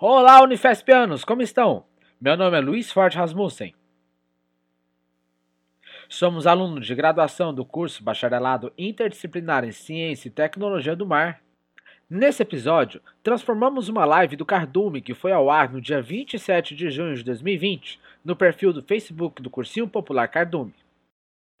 Olá, Unifespianos, como estão? Meu nome é Luiz Forte Rasmussen. Somos alunos de graduação do curso Bacharelado Interdisciplinar em Ciência e Tecnologia do Mar. Nesse episódio, transformamos uma live do Cardume que foi ao ar no dia 27 de junho de 2020 no perfil do Facebook do Cursinho Popular Cardume.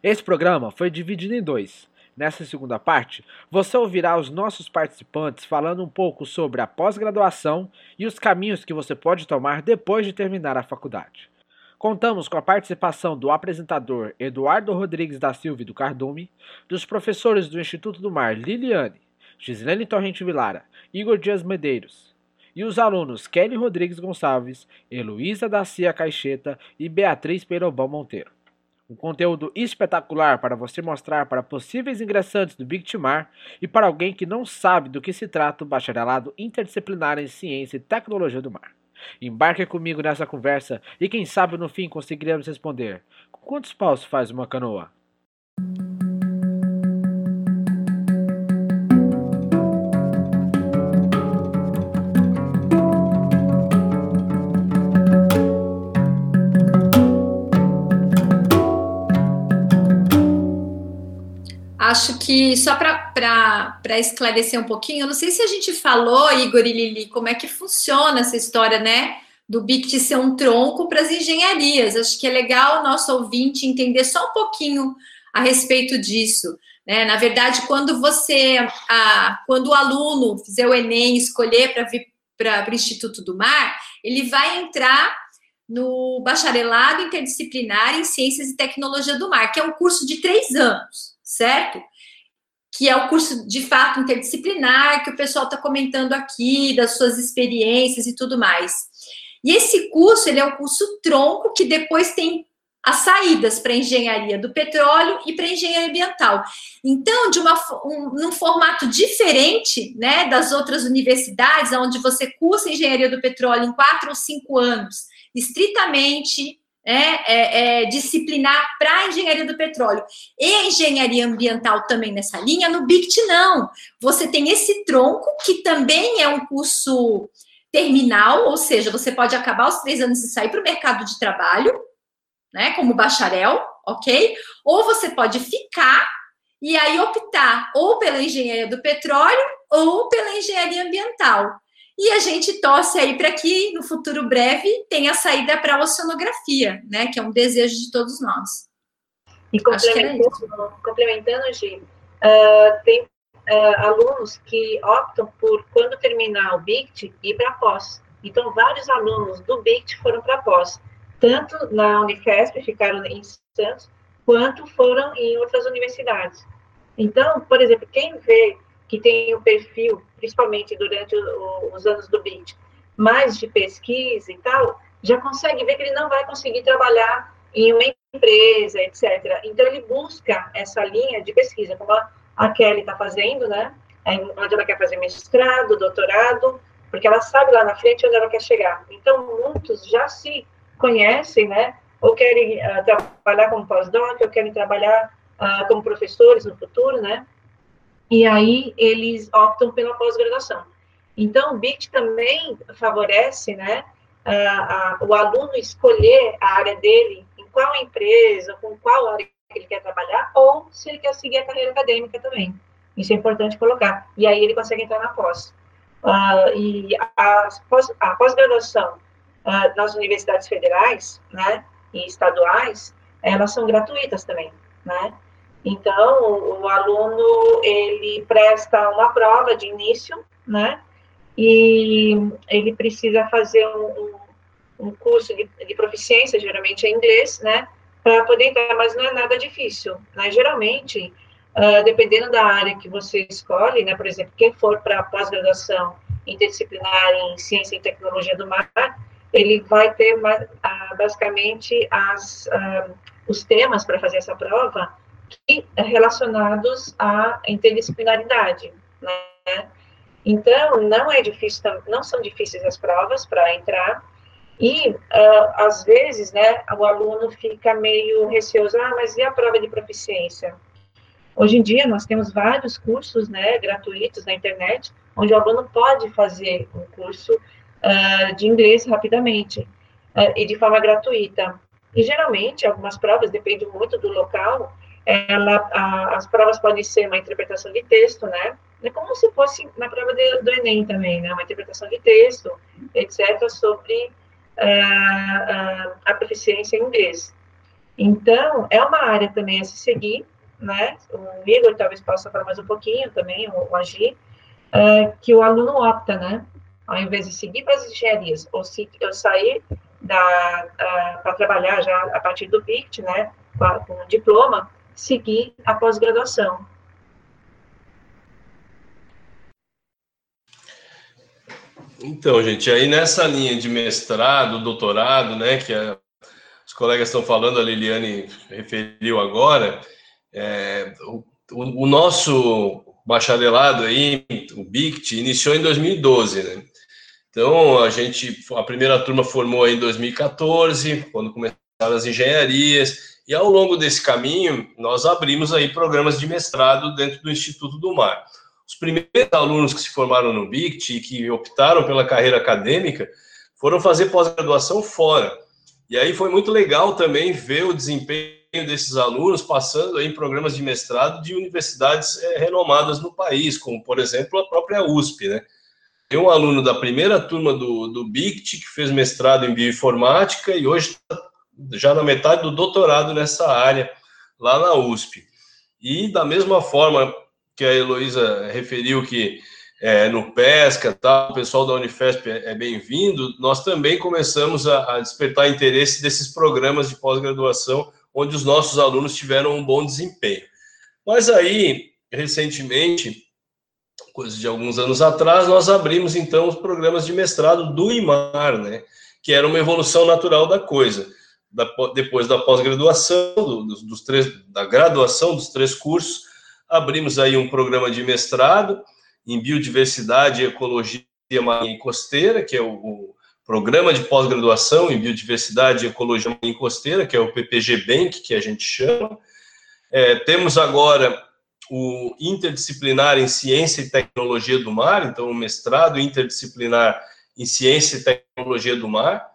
Esse programa foi dividido em dois. Nessa segunda parte, você ouvirá os nossos participantes falando um pouco sobre a pós-graduação e os caminhos que você pode tomar depois de terminar a faculdade. Contamos com a participação do apresentador Eduardo Rodrigues da Silva do Cardume, dos professores do Instituto do Mar Liliane, Gislene Torrente Vilara, Igor Dias Medeiros, e os alunos Kelly Rodrigues Gonçalves, Heloísa da Cia Caixeta e Beatriz Peirobão Monteiro. Um conteúdo espetacular para você mostrar para possíveis ingressantes do Big Timar e para alguém que não sabe do que se trata o bacharelado interdisciplinar em ciência e tecnologia do mar. Embarque comigo nessa conversa e quem sabe no fim conseguiremos responder: com quantos paus faz uma canoa? Acho que só para esclarecer um pouquinho, eu não sei se a gente falou, Igor e Lili, como é que funciona essa história, né? Do BICT ser um tronco para as engenharias. Acho que é legal o nosso ouvinte entender só um pouquinho a respeito disso. Né? Na verdade, quando você, a, quando o aluno fizer o Enem, escolher para vir para o Instituto do Mar, ele vai entrar no bacharelado interdisciplinar em Ciências e Tecnologia do Mar, que é um curso de três anos certo? Que é o curso de fato interdisciplinar que o pessoal está comentando aqui, das suas experiências e tudo mais. E esse curso, ele é um curso tronco que depois tem as saídas para engenharia do petróleo e para engenharia ambiental. Então, de uma, um, num formato diferente né, das outras universidades, onde você cursa engenharia do petróleo em quatro ou cinco anos, estritamente é, é, é, disciplinar para a engenharia do petróleo e engenharia ambiental também nessa linha, no BICT não. Você tem esse tronco, que também é um curso terminal, ou seja, você pode acabar os três anos e sair para o mercado de trabalho, né, como bacharel, ok? Ou você pode ficar e aí optar ou pela engenharia do petróleo ou pela engenharia ambiental. E a gente torce aí para que no futuro breve tenha saída para a oceanografia, né? Que é um desejo de todos nós. E complementando, complementando Gi, uh, tem uh, alunos que optam por, quando terminar o BICT, ir para pós. Então, vários alunos do BICT foram para pós, tanto na Unifesp, ficaram em Santos, quanto foram em outras universidades. Então, por exemplo, quem vê que tem o perfil, principalmente durante o, os anos do BIT, mais de pesquisa e tal, já consegue ver que ele não vai conseguir trabalhar em uma empresa, etc. Então, ele busca essa linha de pesquisa, como a, Kelly está fazendo, né? Onde ela quer fazer mestrado, doutorado, porque ela sabe lá na frente onde ela quer chegar. Então, muitos já se conhecem, né? Ou querem uh, trabalhar como pós-doc, ou querem trabalhar uh, como professores no futuro, né? E aí eles optam pela pós-graduação. Então, o BIT também favorece né, a, a, o aluno escolher a área dele, em qual empresa, com qual área que ele quer trabalhar, ou se ele quer seguir a carreira acadêmica também. Isso é importante colocar. E aí ele consegue entrar na pós. Uh, e a, pós-graduação uh, nas universidades federais né, e estaduais, elas são gratuitas também, né? Então, o aluno, ele presta uma prova de início, né? E ele precisa fazer um, um curso de, de, proficiência, geralmente em inglês, né? Para poder entrar, mas não é nada difícil, né? Geralmente, uh, dependendo da área que você escolhe, né? Por exemplo, quem for para pós-graduação interdisciplinar em ciência e tecnologia do mar, ele vai ter uh, basicamente as, uh, os temas para fazer essa prova relacionados à interdisciplinaridade, né? Então, não é difícil, não são difíceis as provas para entrar, e, uh, às vezes, né, o aluno fica meio receoso, ah, mas e a prova de proficiência? Hoje em dia, nós temos vários cursos, né, gratuitos na internet, onde o aluno pode fazer um curso uh, de inglês rapidamente uh, e de forma gratuita. E geralmente, algumas provas, depende muito do local, ela, a, as provas podem ser uma interpretação de texto, né? É como se fosse na prova de, do Enem também, né? Uma interpretação de texto, etc., sobre uh, a proficiência em inglês. Então, é uma área também a se seguir, né? O Igor talvez possa falar mais um pouquinho também, o, o Agir, uh, que o aluno opta, né? Ao invés de seguir para as engenharias, ou se eu sair uh, para trabalhar já a partir do PICT, né? Com um diploma, seguir a pós-graduação. Então, gente, aí nessa linha de mestrado, doutorado, né, que a, os colegas estão falando, a Liliane referiu agora, é, o, o, nosso bacharelado aí, o BICT, iniciou em 2012, né? Então, a gente, a primeira turma formou em 2014, quando começaram as engenharias, e ao longo desse caminho, nós abrimos aí programas de mestrado dentro do Instituto do Mar. Os primeiros alunos que se formaram no BICT e que optaram pela carreira acadêmica foram fazer pós-graduação fora. E aí foi muito legal também ver o desempenho desses alunos passando em programas de mestrado de universidades é, renomadas no país, como, por exemplo, a própria USP, né? Tem um aluno da primeira turma do, do BICT que fez mestrado em bioinformática e hoje está já na metade do doutorado nessa área, lá na USP. E da mesma forma, que a Heloísa referiu que é, no Pesca, tá, o pessoal da Unifesp é, é bem-vindo, nós também começamos a, a, despertar interesse desses programas de pós-graduação, onde os nossos alunos tiveram um bom desempenho. Mas aí, recentemente, coisa de alguns anos atrás, nós abrimos então os programas de mestrado do IMAR, né, que era uma evolução natural da coisa. Da, depois da pós-graduação, do, dos, dos três, da graduação dos três cursos, abrimos aí um programa de mestrado em biodiversidade e ecologia marinha e costeira, que é o, o programa de pós-graduação em biodiversidade e ecologia marinha e costeira, que é o PPG Bank, que a gente chama. É, temos agora o interdisciplinar em ciência e tecnologia do mar, então o mestrado interdisciplinar em ciência e tecnologia do mar,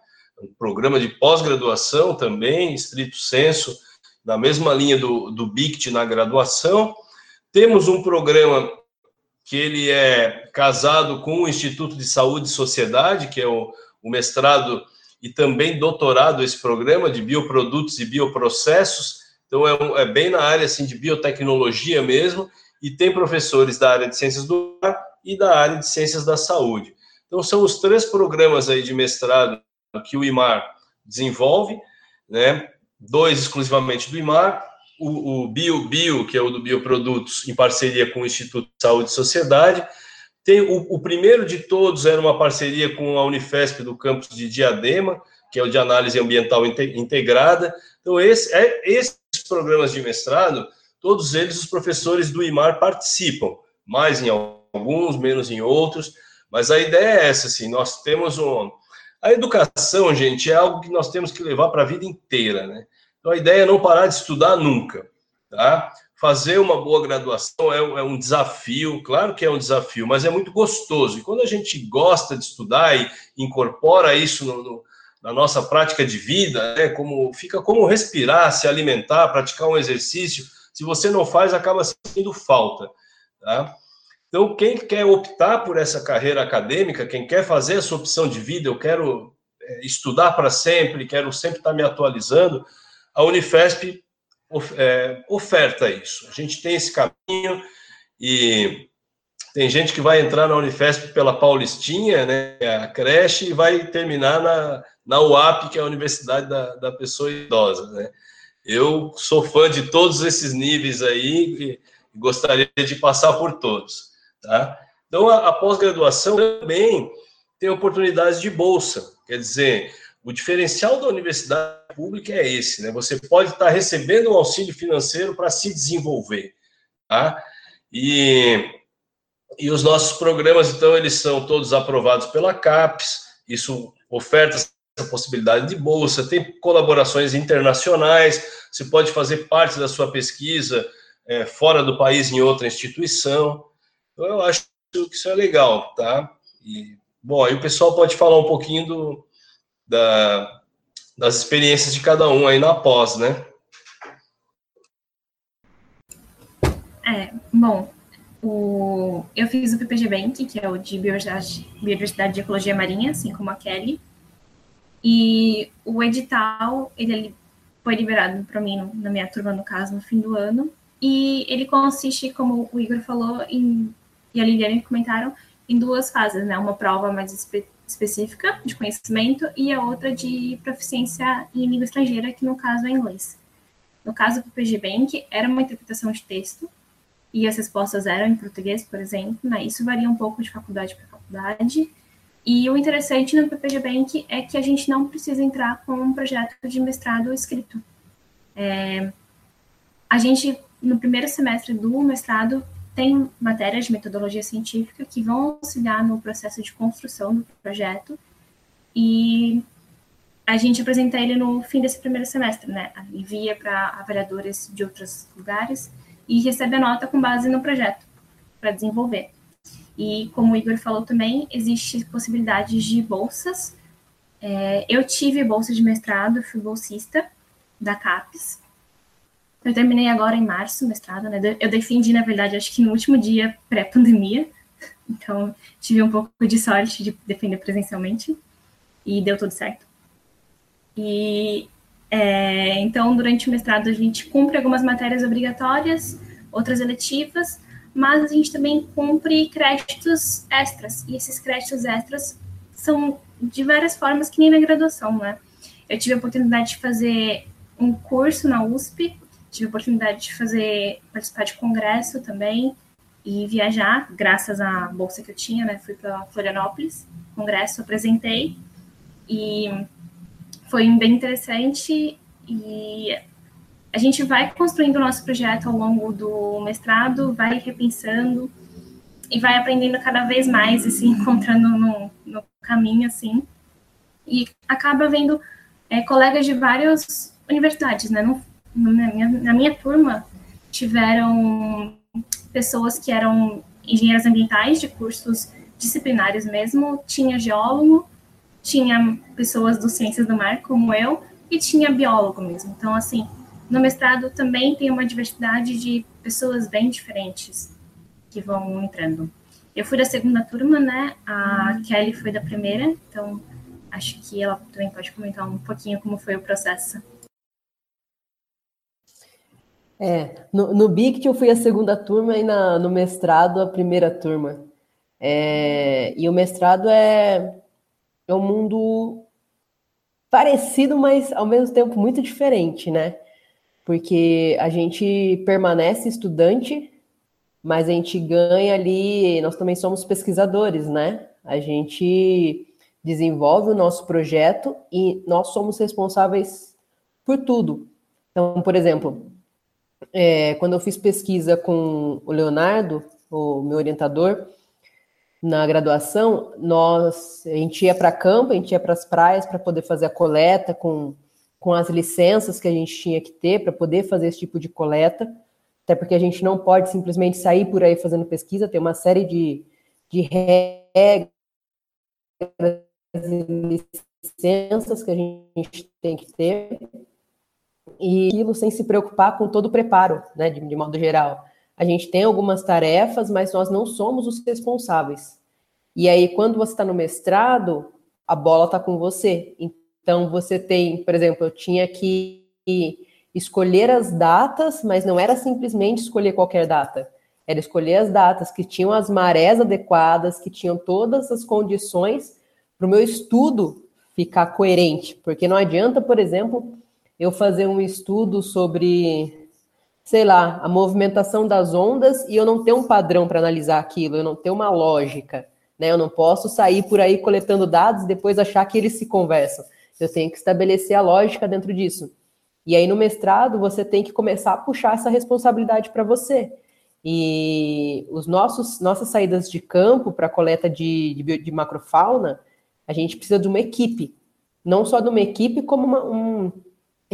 um programa de pós-graduação também, estrito senso, na mesma linha do, do BICT na graduação, temos um programa que ele é casado com o Instituto de Saúde e Sociedade, que é o, o mestrado e também doutorado esse programa de bioprodutos e bioprocessos. Então é, um, é bem na área assim de biotecnologia mesmo e tem professores da área de ciências do ar e da área de ciências da saúde. Então são os três programas aí de mestrado que o IMAR desenvolve, né? Dois exclusivamente do IMAR o, o Bio Bio, que é o do Bioprodutos, em parceria com o Instituto de Saúde e Sociedade. Tem o, o, primeiro de todos era uma parceria com a Unifesp do campus de Diadema, que é o de análise ambiental integrada. Então, esse, é, esses programas de mestrado, todos eles os professores do IMAR participam, mais em alguns, menos em outros, mas a ideia é essa, assim, nós temos um... A educação, gente, é algo que nós temos que levar para a vida inteira, né? Então, a ideia é não parar de estudar nunca, tá? Fazer uma boa graduação é, é um desafio, claro que é um desafio, mas é muito gostoso. E quando a gente gosta de estudar e incorpora isso no, no, na nossa prática de vida, né, como fica como respirar, se alimentar, praticar um exercício, se você não faz, acaba sendo falta, tá? Então, quem quer optar por essa carreira acadêmica, quem quer fazer essa opção de vida, eu quero é, estudar para sempre, quero sempre estar me atualizando, a Unifesp é, oferta isso. A gente tem esse caminho e tem gente que vai entrar na Unifesp pela Paulistinha, né, a creche, e vai terminar na, na UAP, que é a Universidade da, da Pessoa Idosa. Né? Eu sou fã de todos esses níveis aí e gostaria de passar por todos. Tá? Então, a, a pós-graduação também tem oportunidades de bolsa, quer dizer, o diferencial da universidade pública é esse, né? Você pode estar recebendo um auxílio financeiro para se desenvolver, tá? E, e os nossos programas, então, eles são todos aprovados pela CAPES, isso oferta essa possibilidade de bolsa, tem colaborações internacionais, você pode fazer parte da sua pesquisa é, fora do país em outra instituição. Então, eu acho que isso é legal, tá? E Bom, aí o pessoal pode falar um pouquinho do, da, das experiências de cada um aí na pós, né? É, bom, o, eu fiz o PPG Bank, que é o de Biodiversidade, de Ecologia Marinha, assim como a Kelly, e o edital, ele foi liberado para mim, na minha turma, no caso, no fim do ano, e ele consiste, como o Igor falou, em, e a Liliane comentaram, em duas fases, né? Uma prova mais espe específica de conhecimento e a outra de proficiência em língua estrangeira, que no caso é inglês. No caso do PG Bank, era uma interpretação de texto e as respostas eram em português, por exemplo, né? Isso varia um pouco de faculdade para faculdade. E o interessante no PPG Bank é que a gente não precisa entrar com um projeto de mestrado escrito. É, a gente, no primeiro semestre do mestrado, tem matérias de metodologia científica que vão auxiliar no processo de construção do projeto e a gente apresenta ele no fim desse primeiro semestre, né? Envia para avaliadores de outros lugares e recebe a nota com base no projeto para desenvolver. E como o Igor falou também, existe possibilidade de bolsas. É, eu tive bolsa de mestrado, fui bolsista da CAPES, eu terminei agora em março o mestrado, né? Eu defendi, na verdade, acho que no último dia pré-pandemia. Então, tive um pouco de sorte de defender presencialmente e deu tudo certo. E é, então, durante o mestrado, a gente cumpre algumas matérias obrigatórias, outras eletivas, mas a gente também cumpre créditos extras. E esses créditos extras são de várias formas que nem na graduação, né? Eu tive a oportunidade de fazer um curso na USP Tive a oportunidade de fazer, participar de congresso também e viajar, graças à bolsa que eu tinha, né? Fui para Florianópolis, congresso, apresentei e foi bem interessante e a gente vai construindo o nosso projeto ao longo do mestrado, vai repensando e vai aprendendo cada vez mais e se encontrando no, no caminho, assim. E acaba vendo é, colegas de várias universidades, né? Não, na minha, na minha turma, tiveram pessoas que eram engenheiras ambientais de cursos disciplinares mesmo, tinha geólogo, tinha pessoas do ciências do mar, como eu, e tinha biólogo mesmo. Então, assim, no mestrado também tem uma diversidade de pessoas bem diferentes que vão entrando. Eu fui da segunda turma, né? A Kelly foi da primeira, então acho que ela também pode comentar um pouquinho como foi o processo. É, no, no BICT eu fui a segunda turma e na, no mestrado a primeira turma. É, e o mestrado é, é um mundo parecido, mas ao mesmo tempo muito diferente, né? Porque a gente permanece estudante, mas a gente ganha ali, nós também somos pesquisadores, né? A gente desenvolve o nosso projeto e nós somos responsáveis por tudo. Então, por exemplo, é, quando eu fiz pesquisa com o Leonardo, o meu orientador, na graduação, nós, a gente ia para campo, a gente ia para as praias para poder fazer a coleta com, com as licenças que a gente tinha que ter para poder fazer esse tipo de coleta, até porque a gente não pode simplesmente sair por aí fazendo pesquisa, tem uma série de, de regras e licenças que a gente tem que ter e aquilo sem se preocupar com todo o preparo, né, de, de modo geral. A gente tem algumas tarefas, mas nós não somos os responsáveis. E aí, quando você está no mestrado, a bola está com você. Então, você tem, por exemplo, eu tinha que escolher as datas, mas não era simplesmente escolher qualquer data. Era escolher as datas que tinham as marés adequadas, que tinham todas as condições para o meu estudo ficar coerente. Porque não adianta, por exemplo, eu fazer um estudo sobre, sei lá, a movimentação das ondas e eu não ter um padrão para analisar aquilo, eu não ter uma lógica, né? Eu não posso sair por aí coletando dados e depois achar que eles se conversam. Eu tenho que estabelecer a lógica dentro disso. E aí no mestrado você tem que começar a puxar essa responsabilidade para você. E os nossos nossas saídas de campo para coleta de, de, de, macrofauna, a gente precisa de uma equipe, não só de uma equipe como uma, um,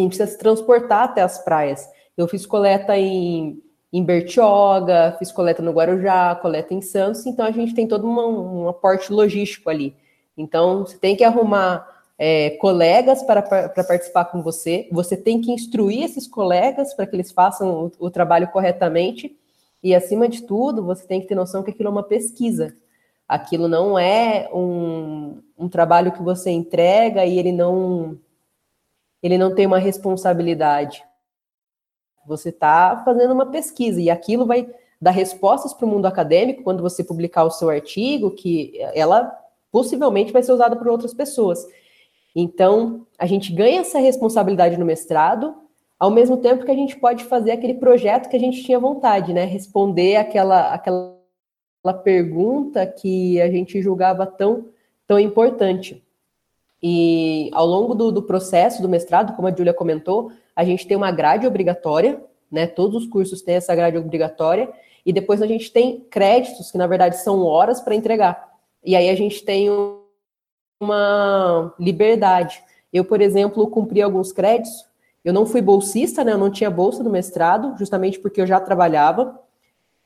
a gente precisa se transportar até as praias. Eu fiz coleta em, em Bertioga, fiz coleta no Guarujá, coleta em Santos, então a gente tem todo uma, um aporte logístico ali. Então, você tem que arrumar é, colegas para, para participar com você, você tem que instruir esses colegas para que eles façam o, o trabalho corretamente, e acima de tudo, você tem que ter noção que aquilo é uma pesquisa. Aquilo não é um, um trabalho que você entrega e ele não ele não tem uma responsabilidade. Você está fazendo uma pesquisa e aquilo vai dar respostas para o mundo acadêmico quando você publicar o seu artigo, que ela possivelmente vai ser usada por outras pessoas. Então, a gente ganha essa responsabilidade no mestrado, ao mesmo tempo que a gente pode fazer aquele projeto que a gente tinha vontade, né? Responder aquela, aquela pergunta que a gente julgava tão, tão importante. E ao longo do, do processo do mestrado, como a Júlia comentou, a gente tem uma grade obrigatória, né? Todos os cursos têm essa grade obrigatória, e depois a gente tem créditos, que na verdade são horas para entregar. E aí a gente tem uma liberdade. Eu, por exemplo, cumpri alguns créditos. Eu não fui bolsista, né? Eu não tinha bolsa do mestrado, justamente porque eu já trabalhava.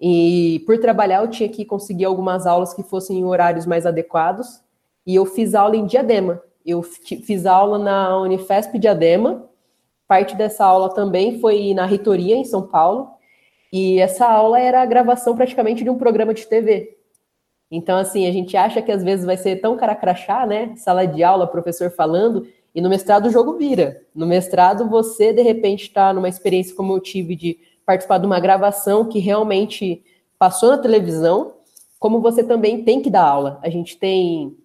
E por trabalhar, eu tinha que conseguir algumas aulas que fossem em horários mais adequados. E eu fiz aula em Diadema. Eu fiz aula na Unifesp Diadema. Parte dessa aula também foi na reitoria em São Paulo. E essa aula era a gravação praticamente de um programa de TV. Então, assim, a gente acha que às vezes vai ser tão cara crachá, né? Sala de aula, professor falando, e no mestrado o jogo vira. No mestrado, você, de repente, está numa experiência como eu tive de participar de uma gravação que realmente passou na televisão, como você também tem que dar aula. A gente tem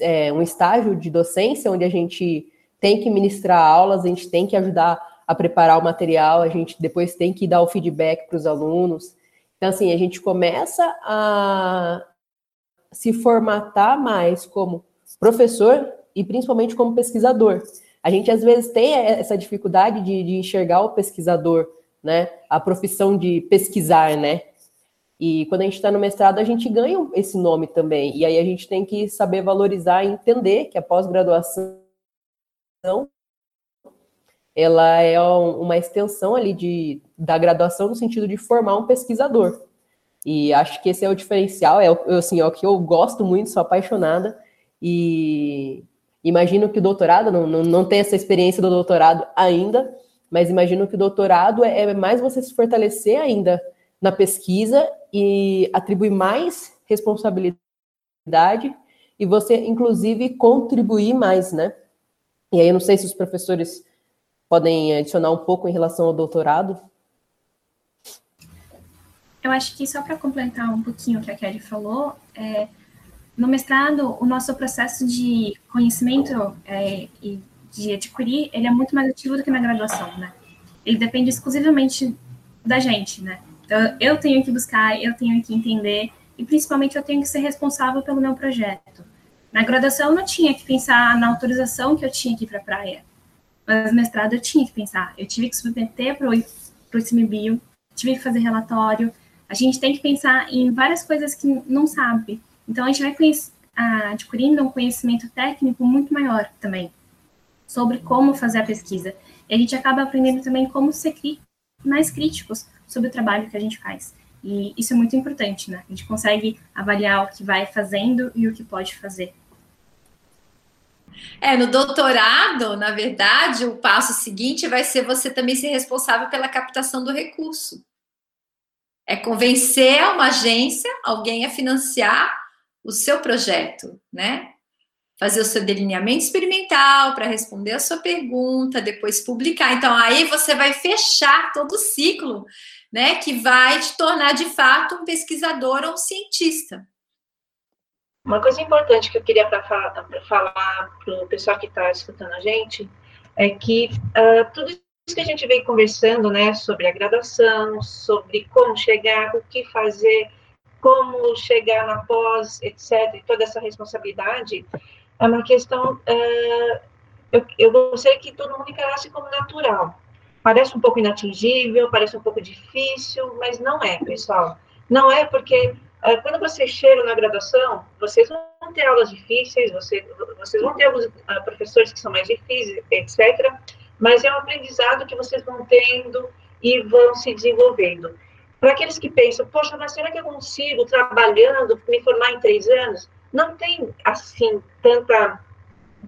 é, um estágio de docência onde a gente tem que ministrar aulas, a gente tem que ajudar a preparar o material, a gente depois tem que dar o feedback para os alunos. Então, assim, a gente começa a se formatar mais como professor e principalmente como pesquisador. A gente às vezes tem essa dificuldade de, de enxergar o pesquisador, né? A profissão de pesquisar, né? E quando a gente está no mestrado, a gente ganha esse nome também. E aí a gente tem que saber valorizar e entender que a pós-graduação ela é uma extensão ali de, da graduação no sentido de formar um pesquisador. E acho que esse é o diferencial, é, assim, é o que eu gosto muito, sou apaixonada. E imagino que o doutorado, não, não, não tem essa experiência do doutorado ainda, mas imagino que o doutorado é, é mais você se fortalecer ainda na pesquisa e atribuir mais responsabilidade e você, inclusive, contribuir mais, né? E aí, eu não sei se os professores podem adicionar um pouco em relação ao doutorado? Eu acho que só para complementar um pouquinho o que a Kelly falou, é, no mestrado, o nosso processo de conhecimento é, e de adquirir, ele é muito mais ativo do que na graduação, né? Ele depende exclusivamente da gente, né? Então, eu tenho que buscar, eu tenho que entender, e principalmente eu tenho que ser responsável pelo meu projeto. Na graduação, eu não tinha que pensar na autorização que eu tinha que ir para a praia. Mas mestrado eu tinha que pensar, eu tive que submeter para o ICMBio, tive que fazer relatório. A gente tem que pensar em várias coisas que não sabe. Então, a gente vai adquirindo um conhecimento técnico muito maior também sobre como fazer a pesquisa. E a gente acaba aprendendo também como ser mais críticos sobre o trabalho que a gente faz. E isso é muito importante, né? A gente consegue avaliar o que vai fazendo e o que pode fazer. É, no doutorado, na verdade, o passo seguinte vai ser você também ser responsável pela captação do recurso. É convencer uma agência, alguém a financiar o seu projeto, né? Fazer o seu delineamento experimental para responder a sua pergunta, depois publicar. Então, aí você vai fechar todo o ciclo, né? Que vai te tornar de fato um pesquisador ou um cientista. Uma coisa importante que eu queria pra, falar para o pessoal que está escutando a gente é que uh, tudo isso que a gente vem conversando, né, sobre a graduação, sobre como chegar, o que fazer, como chegar na pós, etc., e toda essa responsabilidade, é uma questão. Uh, eu, eu gostaria que todo mundo encarasse como natural. Parece um pouco inatingível, parece um pouco difícil, mas não é, pessoal. Não é porque ah, quando vocês chegam na graduação, vocês vão ter aulas difíceis, vocês, vocês vão ter alguns uh, professores que são mais difíceis, etc. Mas é um aprendizado que vocês vão tendo e vão se desenvolvendo. Para aqueles que pensam, poxa, mas será que eu consigo, trabalhando, me formar em três anos? Não tem, assim, tanta,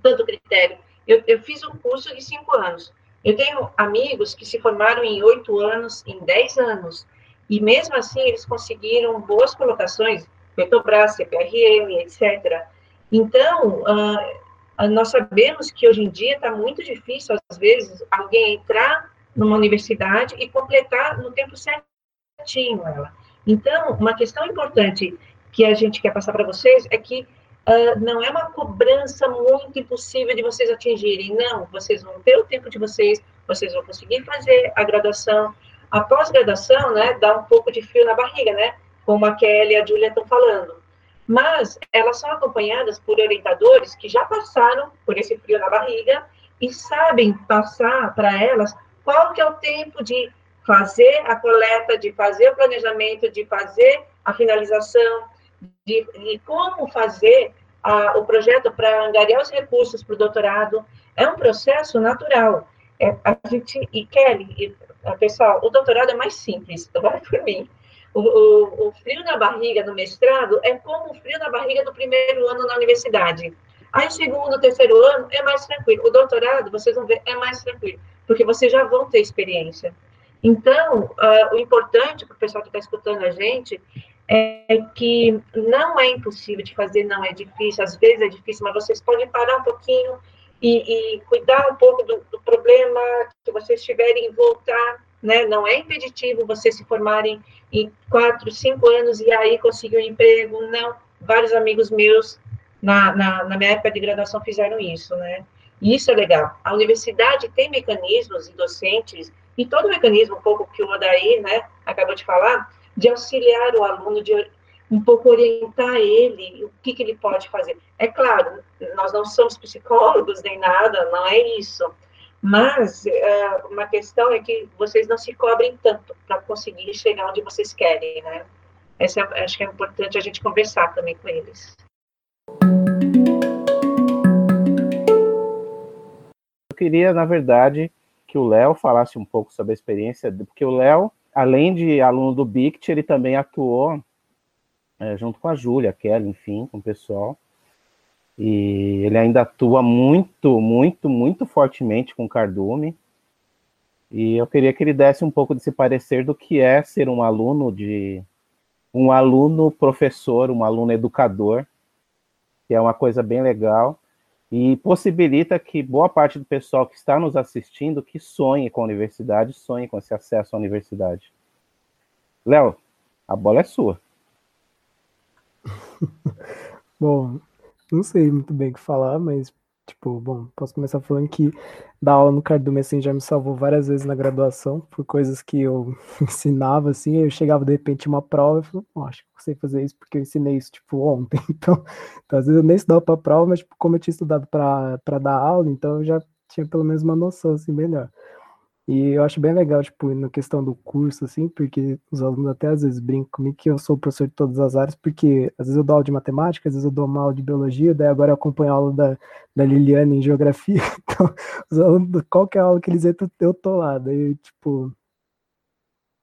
tanto critério. Eu, eu fiz um curso de cinco anos. Eu tenho amigos que se formaram em oito anos, em dez anos, e mesmo assim eles conseguiram boas colocações, Petrobras, CPRM, etc. Então, uh, nós sabemos que hoje em dia está muito difícil, às vezes, alguém entrar numa universidade e completar no tempo certinho ela. Então, uma questão importante que a gente quer passar para vocês é que uh, não é uma cobrança muito impossível de vocês atingirem, não, vocês vão ter o tempo de vocês, vocês vão conseguir fazer a graduação. A pós-graduação, né, dá um pouco de frio na barriga, né, como a Kelly e a Julia estão falando. Mas elas são acompanhadas por orientadores que já passaram por esse frio na barriga e sabem passar para elas qual que é o tempo de fazer a coleta, de fazer o planejamento, de fazer a finalização, de, de como fazer a, o projeto para angariar os recursos para o doutorado. É um processo natural. É, a gente, e Kelly, e, a, pessoal, o doutorado é mais simples, vai por mim. O, o, o, frio na barriga no mestrado é como o frio na barriga do primeiro ano na universidade. Aí, segundo, terceiro ano é mais tranquilo. O doutorado, vocês vão ver, é mais tranquilo, porque vocês já vão ter experiência. Então, uh, o importante para o pessoal que está escutando a gente é que não é impossível de fazer, não é difícil, às vezes é difícil, mas vocês podem parar um pouquinho e, e cuidar um pouco do, do, problema que vocês tiverem voltar, né? Não é impeditivo vocês se formarem em quatro, cinco anos e aí conseguir um emprego, não. Vários amigos meus, na, na, na minha época de graduação, fizeram isso, né? E isso é legal. A universidade tem mecanismos e docentes, e todo o mecanismo, um pouco que o Odair, né, acabou de falar, de auxiliar o aluno, de um pouco orientar ele, o que, que ele pode fazer. É claro, nós não somos psicólogos nem nada, não é isso. Mas uh, uma questão é que vocês não se cobrem tanto para conseguir chegar onde vocês querem, né? Essa é, acho que é importante a gente conversar também com eles. Eu queria, na verdade, que o Léo falasse um pouco sobre a experiência, porque o Léo além de aluno do BICT, ele também atuou é, junto com a Júlia, Kelly, enfim, com o pessoal. E ele ainda atua muito, muito, muito fortemente com o Cardume. E eu queria que ele desse um pouco desse parecer do que é ser um aluno de um aluno professor, um aluno educador, que é uma coisa bem legal e possibilita que boa parte do pessoal que está nos assistindo que sonhe com a universidade, sonhe com esse acesso à universidade. Léo, a bola é sua. Bom, não sei muito bem o que falar, mas Tipo, bom, posso começar falando que dar aula no Cardume, assim, já me salvou várias vezes na graduação, por coisas que eu ensinava, assim, eu chegava de repente uma prova e falava, acho que eu sei fazer isso porque eu ensinei isso, tipo, ontem. Então, então às vezes eu nem estudava para prova, mas, tipo, como eu tinha estudado para dar aula, então eu já tinha pelo menos uma noção, assim, melhor. E eu acho bem legal, tipo, na questão do curso, assim, porque os alunos até às vezes brincam comigo que eu sou professor de todas as áreas, porque às vezes eu dou aula de matemática, às vezes eu dou uma aula de biologia, daí agora eu acompanho a aula da, da Liliane em geografia, então, os alunos, qualquer aula que eles entram, eu tô lá, daí, tipo,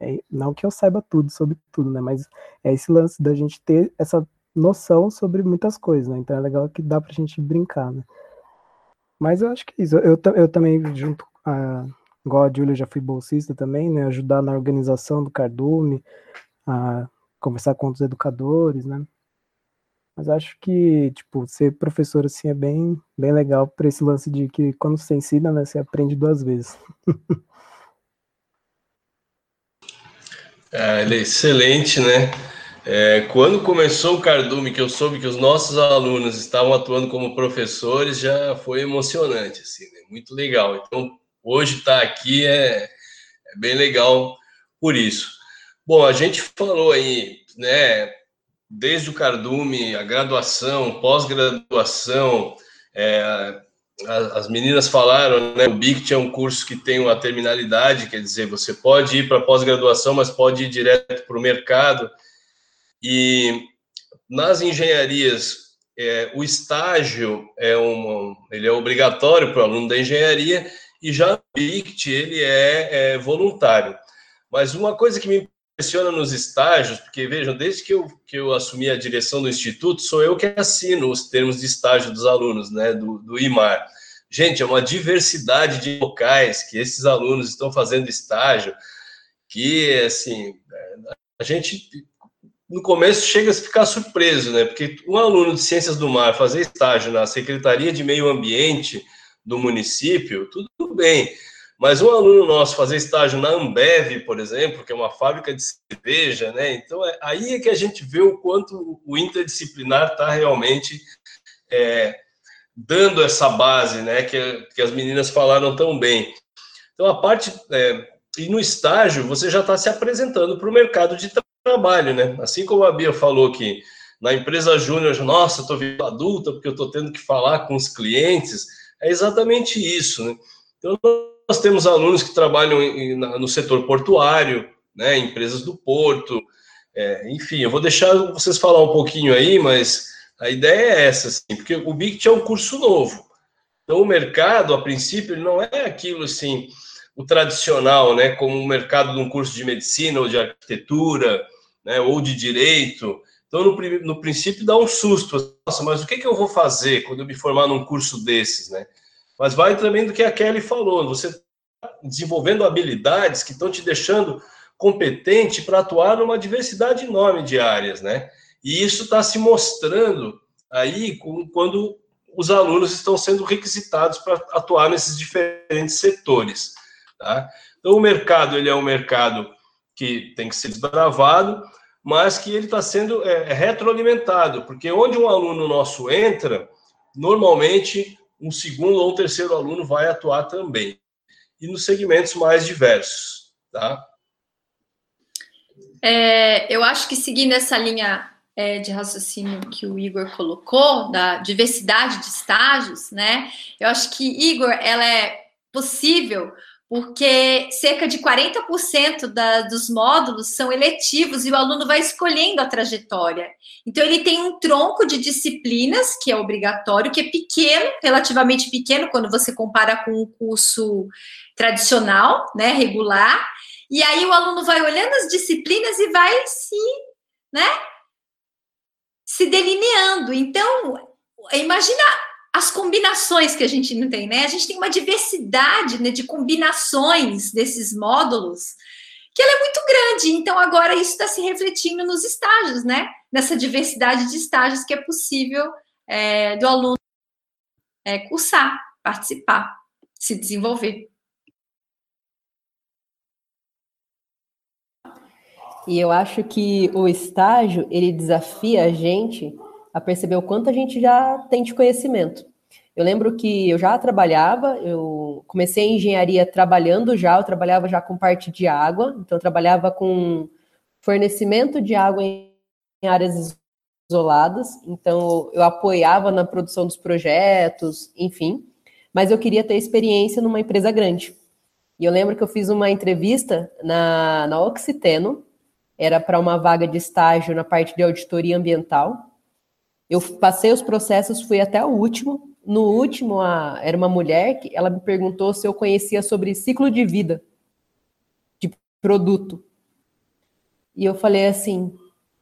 é, não que eu saiba tudo sobre tudo, né, mas é esse lance da gente ter essa noção sobre muitas coisas, né, então é legal que dá pra gente brincar, né. Mas eu acho que é isso, eu, eu também, junto a igual a Júlia já fui bolsista também, né, ajudar na organização do Cardume, a conversar com outros educadores, né, mas acho que, tipo, ser professor, assim, é bem, bem legal para esse lance de que quando você ensina, né, você aprende duas vezes. é, ele é excelente, né? É, quando começou o Cardume, que eu soube que os nossos alunos estavam atuando como professores, já foi emocionante, assim, né? muito legal. Então, hoje estar tá aqui é, é, bem legal por isso. Bom, a gente falou aí, né, desde o cardume, a graduação, pós-graduação, é, as meninas falaram, né, o BICT é um curso que tem uma terminalidade, quer dizer, você pode ir para pós-graduação, mas pode ir direto para o mercado. E nas engenharias, é, o estágio é um, ele é obrigatório para o aluno da engenharia e já o BICT, ele é, é voluntário. Mas uma coisa que me impressiona nos estágios, porque vejam, desde que eu, que eu assumi a direção do instituto, sou eu que assino os termos de estágio dos alunos, né, do, do IMAR. Gente, é uma diversidade de locais que esses alunos estão fazendo estágio, que, assim, a gente, no começo, chega a ficar surpreso, né, porque um aluno de Ciências do Mar fazer estágio na Secretaria de Meio Ambiente do município, tudo bem, mas um aluno nosso fazer estágio na Ambev, por exemplo, que é uma fábrica de cerveja, né? Então, é, aí é que a gente vê o quanto o interdisciplinar está realmente é, dando essa base, né? Que, que as meninas falaram tão bem. Então, a parte. É, e no estágio, você já está se apresentando para o mercado de trabalho, né? Assim como a Bia falou que na empresa júnior, nossa, estou vindo adulta porque eu estou tendo que falar com os clientes, é exatamente isso, né? Então, nós temos alunos que trabalham em, no setor portuário, né, empresas do porto, é, enfim, eu vou deixar vocês falar um pouquinho aí, mas a ideia é essa, assim, porque o BICT é um curso novo. Então, o mercado, a princípio, ele não é aquilo assim, o tradicional, né, como o mercado de um curso de medicina ou de arquitetura, né, ou de direito. Então, no, no princípio, dá um susto. Nossa, mas o que, que eu vou fazer quando eu me formar num curso desses, né? Mas vai também do que a Kelly falou, você tá desenvolvendo habilidades que estão te deixando competente para atuar numa diversidade enorme de áreas, né? E isso está se mostrando aí quando os alunos estão sendo requisitados para atuar nesses diferentes setores, tá? Então, o mercado, ele é um mercado que tem que ser desbravado, mas que ele está sendo é, retroalimentado, porque onde um aluno nosso entra, normalmente um segundo ou um terceiro aluno vai atuar também. E nos segmentos mais diversos, tá? É, eu acho que seguindo essa linha é, de raciocínio que o Igor colocou, da diversidade de estágios, né? Eu acho que, Igor, ela é possível porque cerca de 40% da, dos módulos são eletivos e o aluno vai escolhendo a trajetória. Então, ele tem um tronco de disciplinas, que é obrigatório, que é pequeno, relativamente pequeno, quando você compara com o curso tradicional, né, regular, e aí o aluno vai olhando as disciplinas e vai se, né, se delineando. Então, imagina as combinações que a gente não tem, né? A gente tem uma diversidade né, de combinações desses módulos que ela é muito grande. Então, agora isso está se refletindo nos estágios, né? Nessa diversidade de estágios que é possível é, do aluno é, cursar, participar, se desenvolver. E eu acho que o estágio, ele desafia a gente a perceber o quanto a gente já tem de conhecimento. Eu lembro que eu já trabalhava, eu comecei a engenharia trabalhando já, eu trabalhava já com parte de água, então eu trabalhava com fornecimento de água em áreas isoladas, então eu apoiava na produção dos projetos, enfim, mas eu queria ter experiência numa empresa grande. E eu lembro que eu fiz uma entrevista na, na Oxiteno, era para uma vaga de estágio na parte de auditoria ambiental, eu passei os processos, fui até o último. No último, a, era uma mulher que ela me perguntou se eu conhecia sobre ciclo de vida de produto. E eu falei assim: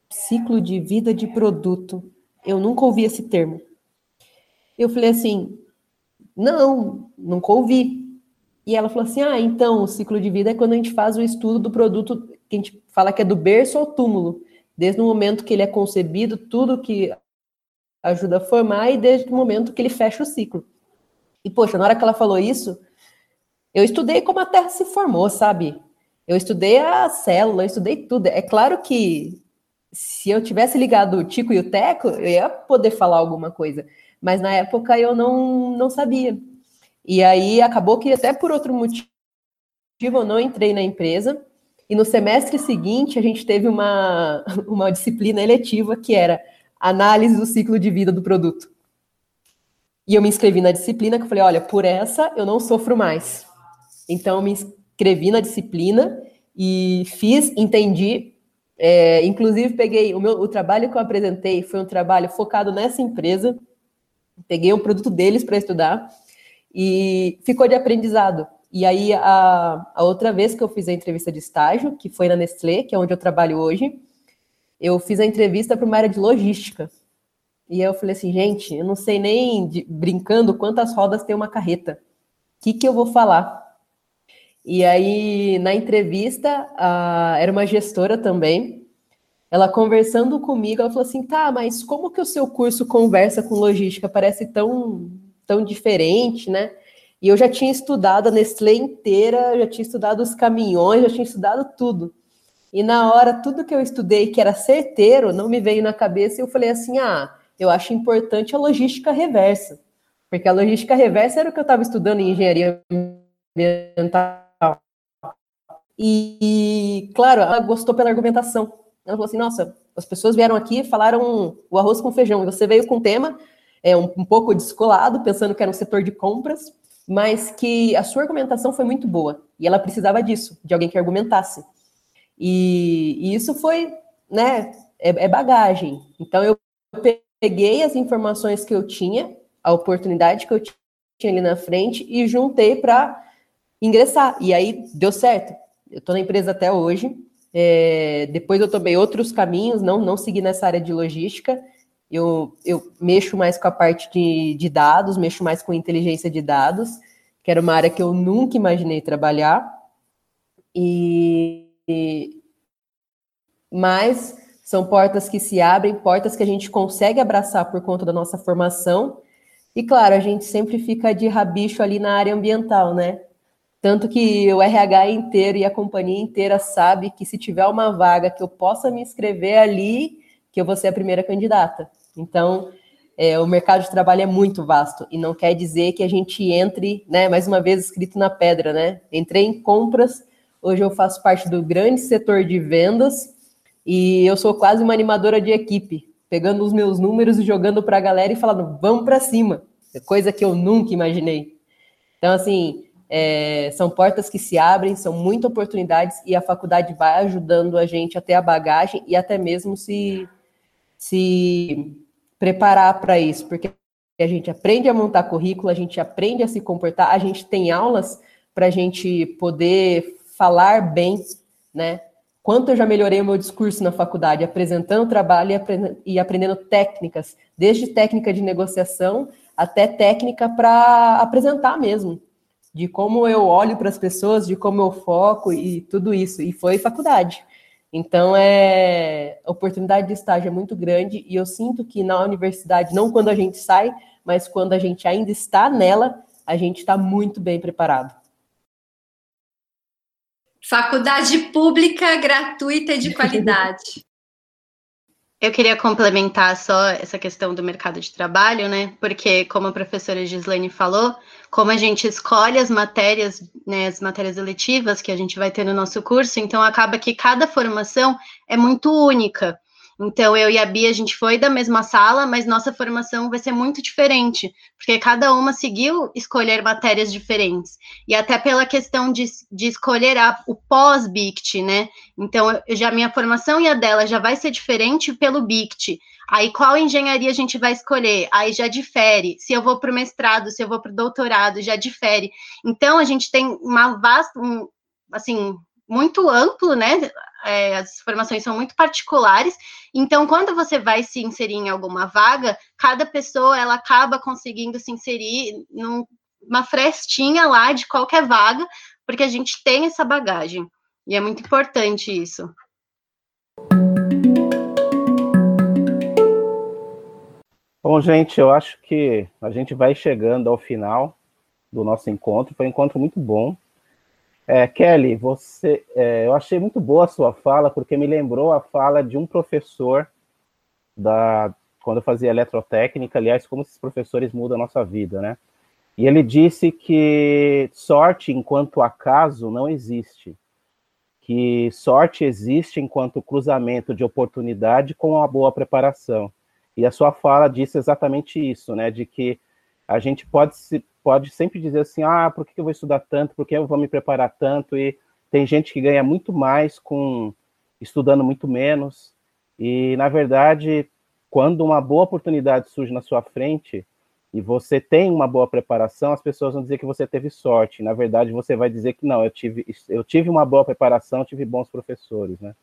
ciclo de vida de produto. Eu nunca ouvi esse termo. Eu falei assim: não, nunca ouvi. E ela falou assim: ah, então o ciclo de vida é quando a gente faz o estudo do produto que a gente fala que é do berço ao túmulo. Desde o momento que ele é concebido, tudo que ajuda a formar e desde o momento que ele fecha o ciclo. E, poxa, na hora que ela falou isso, eu estudei como a Terra se formou, sabe? Eu estudei a célula, eu estudei tudo. É claro que se eu tivesse ligado o Tico e o Teco, eu ia poder falar alguma coisa. Mas na época eu não, não sabia. E aí acabou que até por outro motivo eu não entrei na empresa. E no semestre seguinte a gente teve uma, uma disciplina eletiva que era análise do ciclo de vida do produto. E eu me inscrevi na disciplina, que eu falei, olha, por essa eu não sofro mais. Então, eu me inscrevi na disciplina e fiz, entendi. É, inclusive, peguei o, meu, o trabalho que eu apresentei foi um trabalho focado nessa empresa. Peguei um produto deles para estudar e ficou de aprendizado. E aí, a, a outra vez que eu fiz a entrevista de estágio, que foi na Nestlé, que é onde eu trabalho hoje, eu fiz a entrevista para uma área de logística. E eu falei assim, gente, eu não sei nem, de, brincando, quantas rodas tem uma carreta. O que, que eu vou falar? E aí, na entrevista, a, era uma gestora também, ela conversando comigo, ela falou assim, tá, mas como que o seu curso conversa com logística? Parece tão, tão diferente, né? E eu já tinha estudado a Nestlé inteira, já tinha estudado os caminhões, já tinha estudado tudo. E na hora, tudo que eu estudei que era certeiro, não me veio na cabeça, e eu falei assim, ah, eu acho importante a logística reversa. Porque a logística reversa era o que eu estava estudando em engenharia ambiental. E, claro, ela gostou pela argumentação. Ela falou assim: nossa, as pessoas vieram aqui e falaram o arroz com feijão, e você veio com um tema é, um, um pouco descolado, pensando que era um setor de compras, mas que a sua argumentação foi muito boa. E ela precisava disso, de alguém que argumentasse. E, e isso foi, né, é, é bagagem. Então eu peguei as informações que eu tinha, a oportunidade que eu tinha ali na frente e juntei para ingressar. E aí deu certo. Eu estou na empresa até hoje. É, depois eu tomei outros caminhos, não, não segui nessa área de logística. Eu, eu mexo mais com a parte de, de dados, mexo mais com inteligência de dados, que era uma área que eu nunca imaginei trabalhar. E, e mas são portas que se abrem, portas que a gente consegue abraçar por conta da nossa formação. E claro, a gente sempre fica de rabicho ali na área ambiental, né? Tanto que o RH inteiro e a companhia inteira sabe que se tiver uma vaga que eu possa me inscrever ali, que eu vou ser a primeira candidata. Então, é, o mercado de trabalho é muito vasto e não quer dizer que a gente entre, né, mais uma vez escrito na pedra, né? Entrei em compras, hoje eu faço parte do grande setor de vendas e eu sou quase uma animadora de equipe, pegando os meus números e jogando para a galera e falando, vamos para cima, é coisa que eu nunca imaginei. Então, assim, é, são portas que se abrem, são muitas oportunidades e a faculdade vai ajudando a gente a ter a bagagem e até mesmo se, se preparar para isso, porque a gente aprende a montar currículo, a gente aprende a se comportar, a gente tem aulas para a gente poder falar bem, né? Quanto eu já melhorei o meu discurso na faculdade, apresentando trabalho e, aprendendo, e aprendendo técnicas, desde técnica de negociação até técnica para apresentar mesmo de como eu olho para as pessoas, de como eu foco e tudo isso. E foi faculdade. Então, é, a oportunidade de estágio é muito grande e eu sinto que na universidade, não quando a gente sai, mas quando a gente ainda está nela, a gente está muito bem preparado. Faculdade pública, gratuita e de qualidade. Eu queria complementar só essa questão do mercado de trabalho, né? Porque, como a professora Gislaine falou, como a gente escolhe as matérias, né, as matérias eletivas que a gente vai ter no nosso curso, então acaba que cada formação é muito única. Então, eu e a Bia, a gente foi da mesma sala, mas nossa formação vai ser muito diferente, porque cada uma seguiu escolher matérias diferentes. E até pela questão de, de escolher a, o pós-BICT, né? Então, já minha formação e a dela já vai ser diferente pelo BICT. Aí, qual engenharia a gente vai escolher? Aí já difere. Se eu vou para o mestrado, se eu vou para o doutorado, já difere. Então, a gente tem uma vasta, um, assim, muito amplo, né? É, as formações são muito particulares. Então, quando você vai se inserir em alguma vaga, cada pessoa ela acaba conseguindo se inserir numa frestinha lá de qualquer vaga, porque a gente tem essa bagagem. E é muito importante isso. Bom, gente, eu acho que a gente vai chegando ao final do nosso encontro. Foi um encontro muito bom. É, Kelly, você, é, eu achei muito boa a sua fala, porque me lembrou a fala de um professor da quando eu fazia eletrotécnica, aliás, como esses professores mudam a nossa vida, né? E ele disse que sorte enquanto acaso não existe, que sorte existe enquanto cruzamento de oportunidade com uma boa preparação. E a sua fala disse exatamente isso, né? De que a gente pode se pode sempre dizer assim, ah, por que eu vou estudar tanto, por que eu vou me preparar tanto, e tem gente que ganha muito mais com estudando muito menos, e na verdade, quando uma boa oportunidade surge na sua frente, e você tem uma boa preparação, as pessoas vão dizer que você teve sorte. Na verdade, você vai dizer que não, eu tive, eu tive uma boa preparação, tive bons professores, né?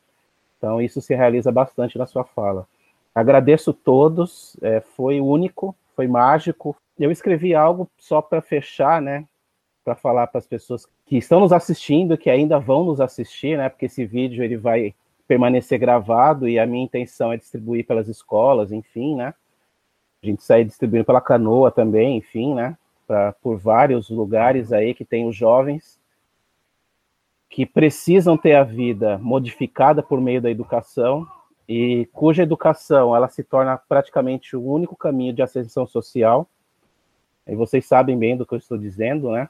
Então, isso se realiza bastante na sua fala. Agradeço todos, é, foi único, foi mágico. Eu escrevi algo só para fechar, né? Para falar para as pessoas que estão nos assistindo, que ainda vão nos assistir, né? Porque esse vídeo ele vai permanecer gravado e a minha intenção é distribuir pelas escolas, enfim, né? A gente sai distribuindo pela canoa também, enfim, né? Pra, por vários lugares aí que tem os jovens que precisam ter a vida modificada por meio da educação e cuja educação ela se torna praticamente o único caminho de ascensão social. E vocês sabem bem do que eu estou dizendo, né?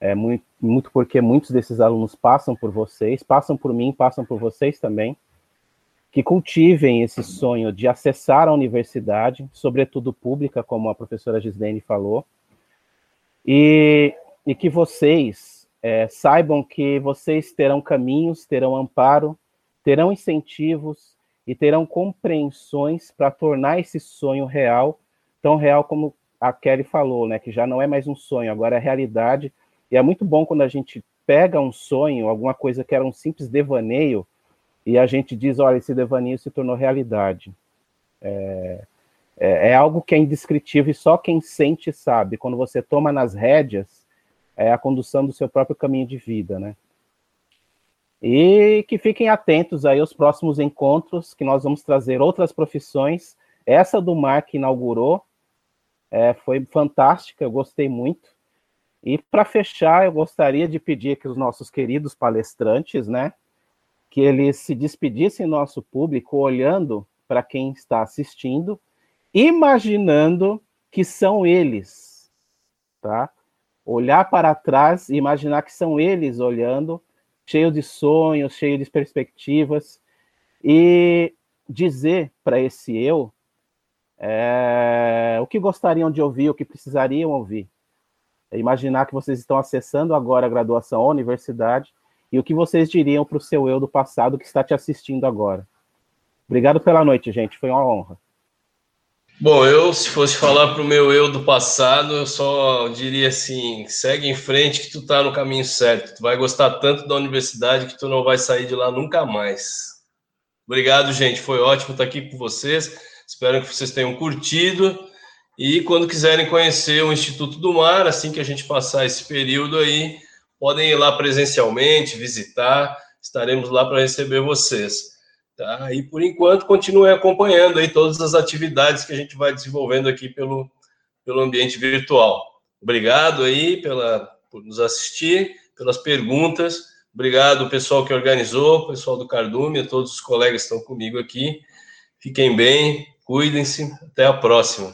É muito, muito porque muitos desses alunos passam por vocês, passam por mim, passam por vocês também que cultivem esse sonho de acessar a universidade, sobretudo pública, como a professora Gislene falou, e, e que vocês é, saibam que vocês terão caminhos, terão amparo, terão incentivos e terão compreensões para tornar esse sonho real, tão real como a Kelly falou, né, que já não é mais um sonho, agora é realidade, e é muito bom quando a gente pega um sonho, alguma coisa que era um simples devaneio, e a gente diz, olha, esse devaneio se tornou realidade. É, é, é, algo que é indescritível e só quem sente sabe. Quando você toma nas rédeas, é a condução do seu próprio caminho de vida, né? E que fiquem atentos aí aos próximos encontros, que nós vamos trazer outras profissões. Essa do Mar que inaugurou é, foi fantástica, eu gostei muito. E para fechar, eu gostaria de pedir que os nossos queridos palestrantes, né, que eles se despedissem nosso público olhando para quem está assistindo, imaginando que são eles, tá? Olhar para trás e imaginar que são eles olhando, cheio de sonhos, cheio de perspectivas, e dizer para esse eu é, o que gostariam de ouvir, o que precisariam ouvir. É imaginar que vocês estão acessando agora a graduação à universidade e o que vocês diriam para o seu eu do passado que está te assistindo agora. Obrigado pela noite, gente. Foi uma honra. Bom, eu, se fosse falar para o meu eu do passado, eu só diria assim: segue em frente que tu está no caminho certo. Tu vai gostar tanto da universidade que tu não vai sair de lá nunca mais. Obrigado, gente. Foi ótimo estar aqui com vocês. Espero que vocês tenham curtido. E quando quiserem conhecer o Instituto do Mar, assim que a gente passar esse período aí, podem ir lá presencialmente, visitar, estaremos lá para receber vocês. Tá? E por enquanto, continuem acompanhando aí todas as atividades que a gente vai desenvolvendo aqui pelo, pelo ambiente virtual. Obrigado aí pela, por nos assistir, pelas perguntas. Obrigado, pessoal que organizou, pessoal do Cardume, a todos os colegas que estão comigo aqui. Fiquem bem, cuidem-se. Até a próxima.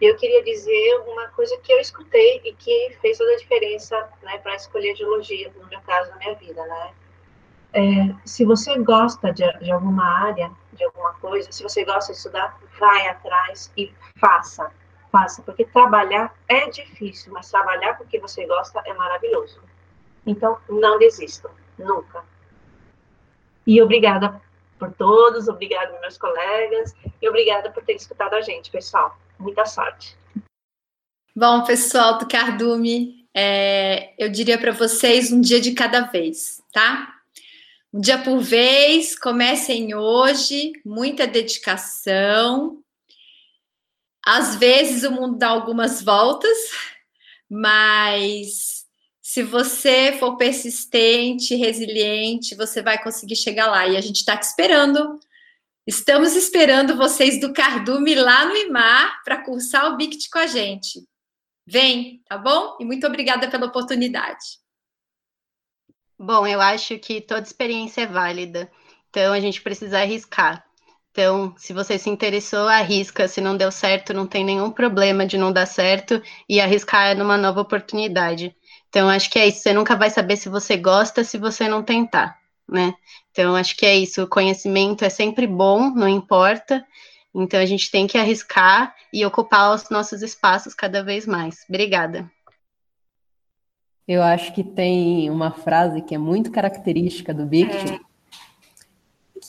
eu queria dizer uma coisa que eu escutei e que fez toda a diferença né, para escolher geologia, no meu caso, na minha vida, né? É, se você gosta de, de, alguma área, de alguma coisa, se você gosta de estudar, vai atrás e faça, faça, porque trabalhar é difícil, mas trabalhar porque você gosta é maravilhoso. Então, não desistam, nunca. E obrigada por todos, obrigada meus colegas, e obrigada por ter escutado a gente, pessoal. Muita sorte. Bom, pessoal do Cardume, é, eu diria para vocês um dia de cada vez, tá? Um dia por vez, comecem hoje, muita dedicação. Às vezes o mundo dá algumas voltas, mas se você for persistente, resiliente, você vai conseguir chegar lá. E a gente está te esperando Estamos esperando vocês do Cardume lá no IMAR para cursar o BICT com a gente. Vem, tá bom? E muito obrigada pela oportunidade. Bom, eu acho que toda experiência é válida, então a gente precisa arriscar. Então, se você se interessou, arrisca. Se não deu certo, não tem nenhum problema de não dar certo e arriscar numa nova oportunidade. Então, acho que é isso. Você nunca vai saber se você gosta se você não tentar né? Então, acho que é isso. O conhecimento é sempre bom, não importa. Então, a gente tem que arriscar e ocupar os nossos espaços cada vez mais. Obrigada. Eu acho que tem uma frase que é muito característica do Bict, é.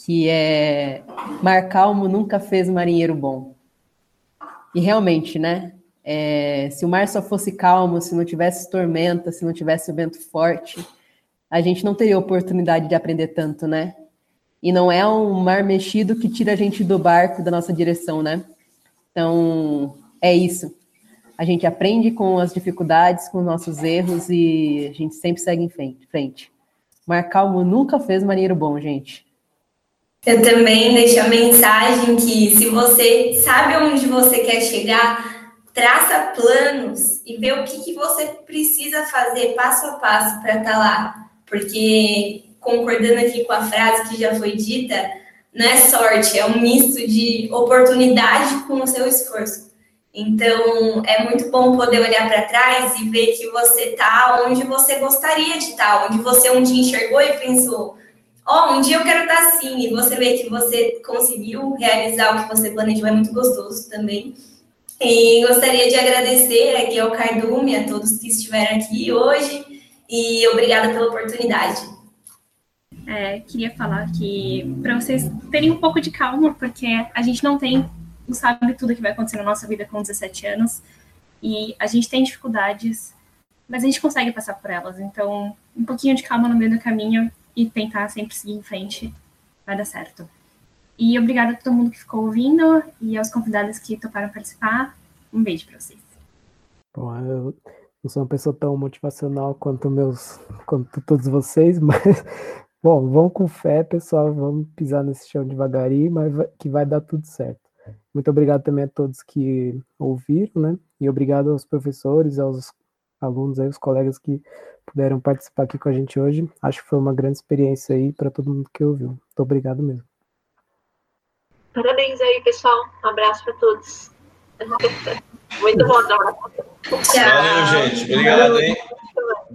que é Mar calmo nunca fez marinheiro bom. E realmente, né? É, se o mar só fosse calmo, se não tivesse tormenta, se não tivesse o vento forte, a gente não teria oportunidade de aprender tanto, né? E não é um mar mexido que tira a gente do barco da nossa direção, né? Então, é isso. A gente aprende com as dificuldades, com os nossos erros e a gente sempre segue em frente. Mar calmo nunca fez marinheiro bom, gente. Eu também deixo a mensagem que se você sabe onde você quer chegar, traça planos e vê o que, que você precisa fazer passo a passo para estar tá lá. Porque, concordando aqui com a frase que já foi dita, não é sorte, é um misto de oportunidade com o seu esforço. Então, é muito bom poder olhar para trás e ver que você está onde você gostaria de estar, tá, onde você um dia enxergou e pensou, ó, oh, um dia eu quero estar assim, e você vê que você conseguiu realizar o que você planejou, é muito gostoso também. E gostaria de agradecer aqui ao Cardume, a todos que estiveram aqui hoje, e obrigada pela oportunidade. É, queria falar que para vocês terem um pouco de calma, porque a gente não tem, não sabe tudo que vai acontecer na nossa vida com 17 anos, e a gente tem dificuldades, mas a gente consegue passar por elas. Então, um pouquinho de calma no meio do caminho e tentar sempre seguir em frente, vai dar certo. E obrigada a todo mundo que ficou ouvindo e aos convidados que toparam participar. Um beijo para vocês. Bom, eu não sou uma pessoa tão motivacional quanto meus, quanto todos vocês, mas bom, vamos com fé, pessoal, vamos pisar nesse chão devagarinho, mas que vai dar tudo certo. Muito obrigado também a todos que ouviram, né? E obrigado aos professores, aos alunos aí, os colegas que puderam participar aqui com a gente hoje. Acho que foi uma grande experiência aí para todo mundo que ouviu. Muito obrigado mesmo. Parabéns aí, pessoal. Um abraço para todos. Muito bom, Dora. Valeu, gente. Obrigado, hein?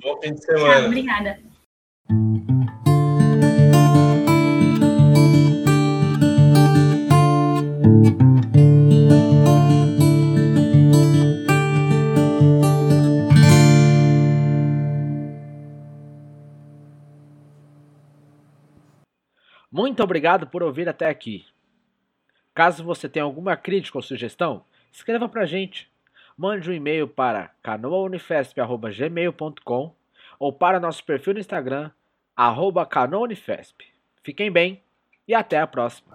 Bom fim de semana. Tchau, obrigada. Muito obrigado por ouvir até aqui. Caso você tenha alguma crítica ou sugestão, escreva para a gente. Mande um e-mail para canoaunifesp.gmail.com ou para nosso perfil no Instagram, arroba canoaunifesp. Fiquem bem e até a próxima.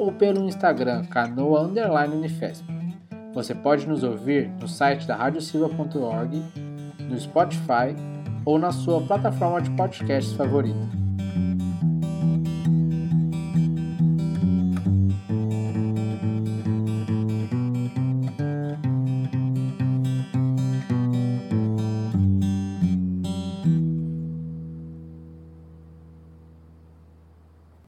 ou pelo Instagram canoa_unifesp. Você pode nos ouvir no site da radiosilva.org, no Spotify ou na sua plataforma de podcasts favorita.